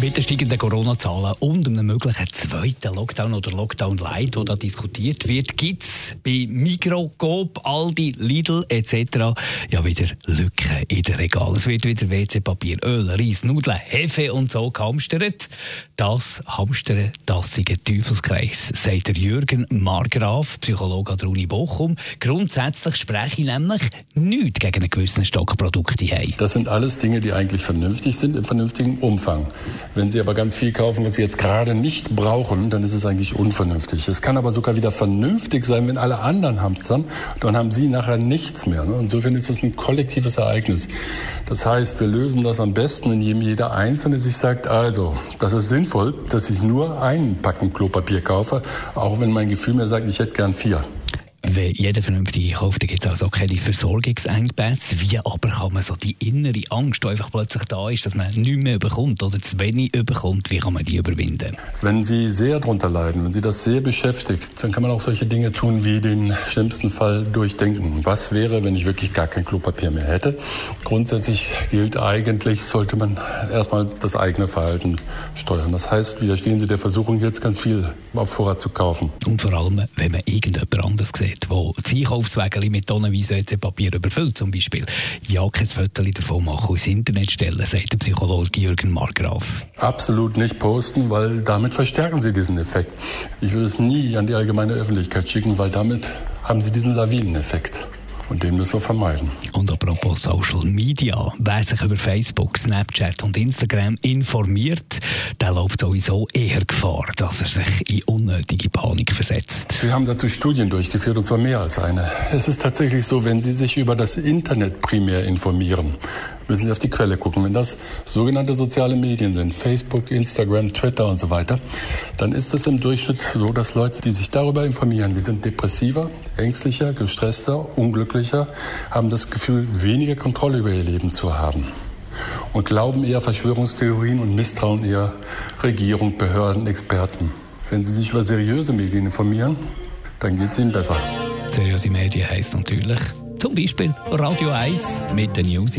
mit den steigenden Corona-Zahlen und einem möglichen zweiten Lockdown oder Lockdown-Light, der da diskutiert wird, gibt es bei Migros, Coop, Aldi, Lidl etc. ja wieder Lücken in den Regalen. Es wird wieder WC-Papier, Öl, Reis, Nudeln, Hefe und so gehamstert. Das Hamstern, das ist ein Teufelskreis, sagt der Jürgen Margraf, Psychologe an der Uni Bochum. Grundsätzlich spreche ich nämlich nichts gegen einen gewissen Stock Produkte. Das sind alles Dinge, die eigentlich vernünftig sind, im vernünftigen Umfang. Wenn Sie aber ganz viel kaufen, was Sie jetzt gerade nicht brauchen, dann ist es eigentlich unvernünftig. Es kann aber sogar wieder vernünftig sein, wenn alle anderen hamstern, dann haben Sie nachher nichts mehr. Ne? Insofern ist es ein kollektives Ereignis. Das heißt, wir lösen das am besten, indem jeder Einzelne sich sagt, also, das ist sinnvoll, dass ich nur einen Packen Klopapier kaufe, auch wenn mein Gefühl mir sagt, ich hätte gern vier wenn jeder vernünftig kauft, dann gibt es also keine Versorgungsengpässe. Wie aber kann man so die innere Angst, die einfach plötzlich da ist, dass man nichts mehr bekommt oder zu wenig bekommt, wie kann man die überwinden? Wenn Sie sehr darunter leiden, wenn Sie das sehr beschäftigt, dann kann man auch solche Dinge tun wie den schlimmsten Fall durchdenken. Was wäre, wenn ich wirklich gar kein Klopapier mehr hätte? Grundsätzlich gilt eigentlich, sollte man erstmal das eigene Verhalten steuern. Das heißt, widerstehen Sie der Versuchung, jetzt ganz viel auf Vorrat zu kaufen. Und vor allem, wenn man irgendjemand anderes sieht wo das Einkaufswägel mit tonnenweise Papier überfüllt zum Beispiel, ja kein Foto davon machen, ins Internet stellen, sagt der Psychologe Jürgen Margraf. Absolut nicht posten, weil damit verstärken Sie diesen Effekt. Ich würde es nie an die allgemeine Öffentlichkeit schicken, weil damit haben Sie diesen Lawineneffekt. Und den müssen wir vermeiden. Und apropos Social Media, wer sich über Facebook, Snapchat und Instagram informiert, der läuft sowieso eher Gefahr, dass er sich in unnötige Panik versetzt. Wir haben dazu Studien durchgeführt, und zwar mehr als eine. Es ist tatsächlich so, wenn Sie sich über das Internet primär informieren, müssen Sie auf die Quelle gucken. Wenn das sogenannte soziale Medien sind, Facebook, Instagram, Twitter und so weiter, dann ist es im Durchschnitt so, dass Leute, die sich darüber informieren, die sind depressiver, ängstlicher, gestresster, unglücklicher, haben das Gefühl, weniger Kontrolle über ihr Leben zu haben und glauben eher Verschwörungstheorien und misstrauen eher Regierung, Behörden, Experten. Wenn Sie sich über seriöse Medien informieren, dann geht es Ihnen besser. Seriöse Medien heisst natürlich zum Beispiel Radio 1 mit den News.